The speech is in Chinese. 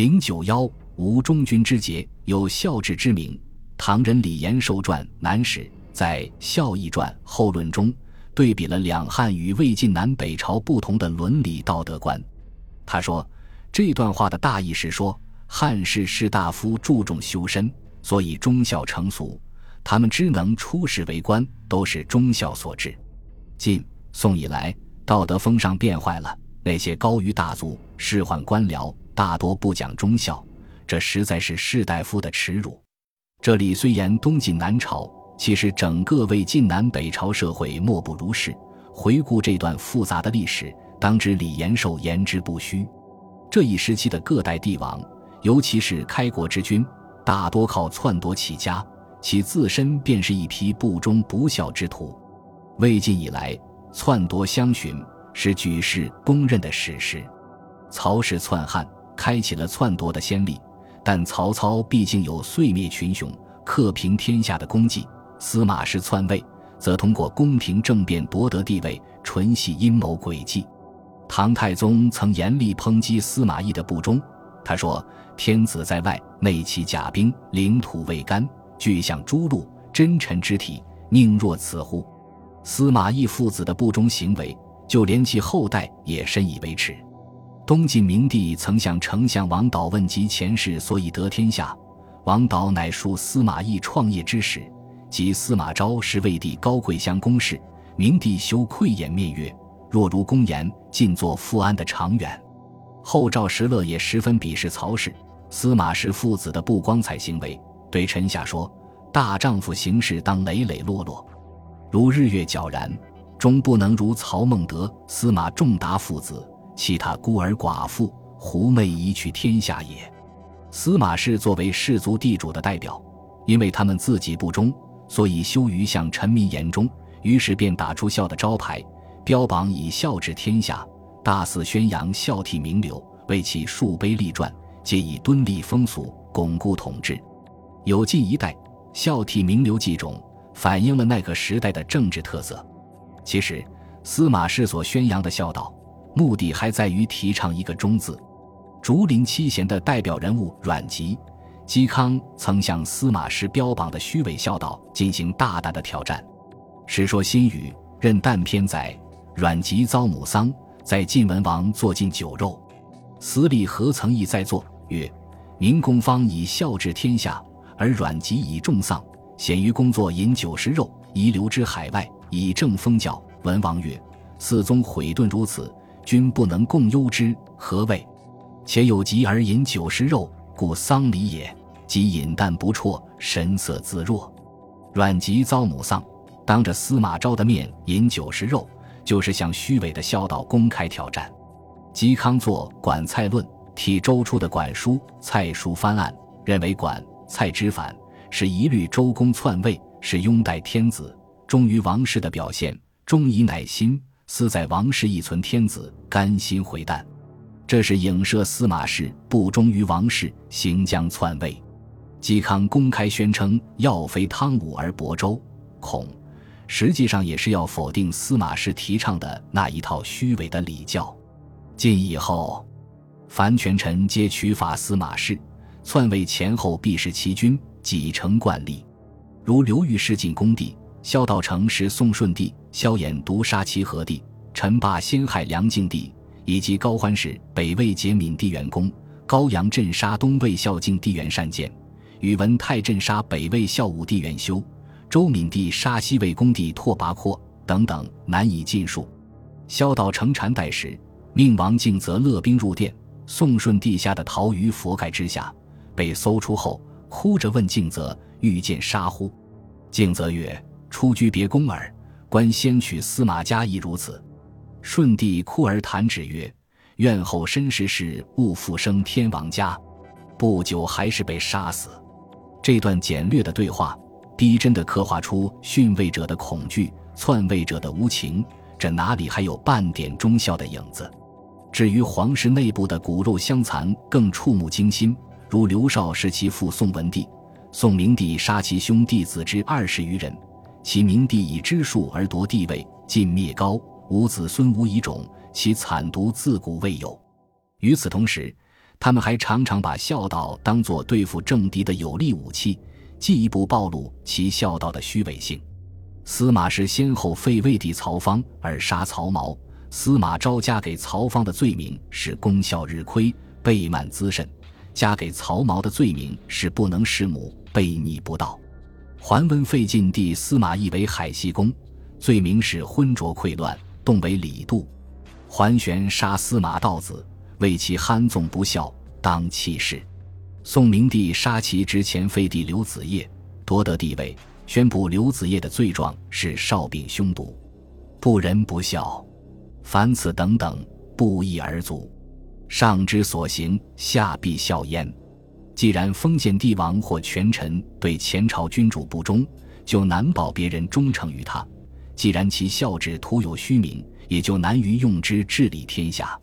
零九幺吴中军之节，有孝治之名。唐人李延寿传南史在《孝义传后论》中对比了两汉与魏晋南北朝不同的伦理道德观。他说，这段话的大意是说，汉室士大夫注重修身，所以忠孝成俗；他们只能出仕为官，都是忠孝所致。晋、宋以来，道德风尚变坏了，那些高于大族、仕宦官僚。大多不讲忠孝，这实在是士大夫的耻辱。这里虽言东晋南朝，其实整个魏晋南北朝社会莫不如是。回顾这段复杂的历史，当知李延寿言之不虚。这一时期的各代帝王，尤其是开国之君，大多靠篡夺起家，其自身便是一批不忠不孝之徒。魏晋以来，篡夺相寻是举世公认的史实。曹氏篡汉。开启了篡夺的先例，但曹操毕竟有碎灭群雄、克平天下的功绩。司马氏篡位，则通过宫廷政变夺得帝位，纯系阴谋诡计。唐太宗曾严厉抨击司马懿的不忠，他说：“天子在外，内起甲兵，领土未干，具象诸路，真臣之体，宁若此乎？”司马懿父子的不忠行为，就连其后代也深以为耻。东晋明帝曾向丞相王导问及前世所以得天下，王导乃述司马懿创业之始，即司马昭是魏帝高贵乡公事，明帝羞愧掩面曰：“若如公言，尽作富安的长远。”后赵石勒也十分鄙视曹氏、司马氏父子的不光彩行为，对臣下说：“大丈夫行事当磊磊落落，如日月皎然，终不能如曹孟德、司马仲达父子。”其他孤儿寡妇，狐媚以取天下也。司马氏作为氏族地主的代表，因为他们自己不忠，所以羞于向臣民言忠，于是便打出孝的招牌，标榜以孝治天下，大肆宣扬孝悌名流，为其树碑立传，皆以敦立风俗，巩固统治。有近一代孝悌名流记种，反映了那个时代的政治特色。其实，司马氏所宣扬的孝道。目的还在于提倡一个“忠”字。竹林七贤的代表人物阮籍、嵇康曾向司马氏标榜的虚伪孝道进行大胆的挑战。《史说新语·任诞篇》载，阮籍遭母丧，在晋文王坐尽酒肉，司隶何曾义在坐曰：“明公方以孝治天下，而阮籍以重丧，显于工作饮酒食肉，遗留之海外，以正封教。”文王曰：“四宗毁顿如此。”君不能共忧之，何谓？且有疾而饮酒食肉，故丧礼也。即饮啖不辍，神色自若。阮籍遭母丧，当着司马昭的面饮酒食肉，就是向虚伪的孝道公开挑战。嵇康作《管蔡论》，替周初的管叔、蔡叔翻案，认为管蔡之反是一律周公篡位，是拥戴天子、忠于王室的表现，忠以乃心。思在王室亦存天子，甘心回旦，这是影射司马氏不忠于王室，行将篡位。嵇康公开宣称要非汤武而薄周孔，实际上也是要否定司马氏提倡的那一套虚伪的礼教。晋以后，凡权臣皆取法司马氏，篡位前后必是其君，几成惯例。如刘裕弑晋恭帝。萧道成是宋顺帝，萧衍毒杀齐和帝，陈霸先害梁敬帝，以及高欢氏北魏解闵帝元恭，高阳镇杀东魏孝敬帝元善建，宇文泰镇杀北魏孝武帝元修，周闵帝杀西魏恭帝拓跋廓等等，难以尽数。萧道成禅代时，命王敬则勒兵入殿，宋顺帝下的逃于佛盖之下，被搜出后，哭着问敬则：“欲见杀乎？”敬则曰。出居别宫耳，观先娶司马家亦如此。顺帝哭而弹指曰：“愿后身世事，勿复生天王家。”不久还是被杀死。这段简略的对话，逼真的刻画出逊位者的恐惧，篡位者的无情。这哪里还有半点忠孝的影子？至于皇室内部的骨肉相残，更触目惊心。如刘绍是其父宋文帝，宋明帝杀其兄弟子之二十余人。其明帝以知术而夺帝位，晋灭高，无子孙无遗种，其惨毒自古未有。与此同时，他们还常常把孝道当作对付政敌的有力武器，进一步暴露其孝道的虚伪性。司马氏先后废魏帝曹芳而杀曹髦，司马昭加给曹芳的罪名是功孝日亏、背慢滋甚；加给曹髦的罪名是不能弑母、悖逆不道。桓温废晋帝司马懿为海西公，罪名是昏浊溃乱，动为李杜。桓玄杀司马道子，为其憨纵不孝，当弃市。宋明帝杀其之前废帝刘子业，夺得帝位。宣布刘子业的罪状是少病凶毒，不仁不孝，凡此等等，不义而足。上之所行，下必效焉。既然封建帝王或权臣对前朝君主不忠，就难保别人忠诚于他；既然其孝治徒有虚名，也就难于用之治理天下。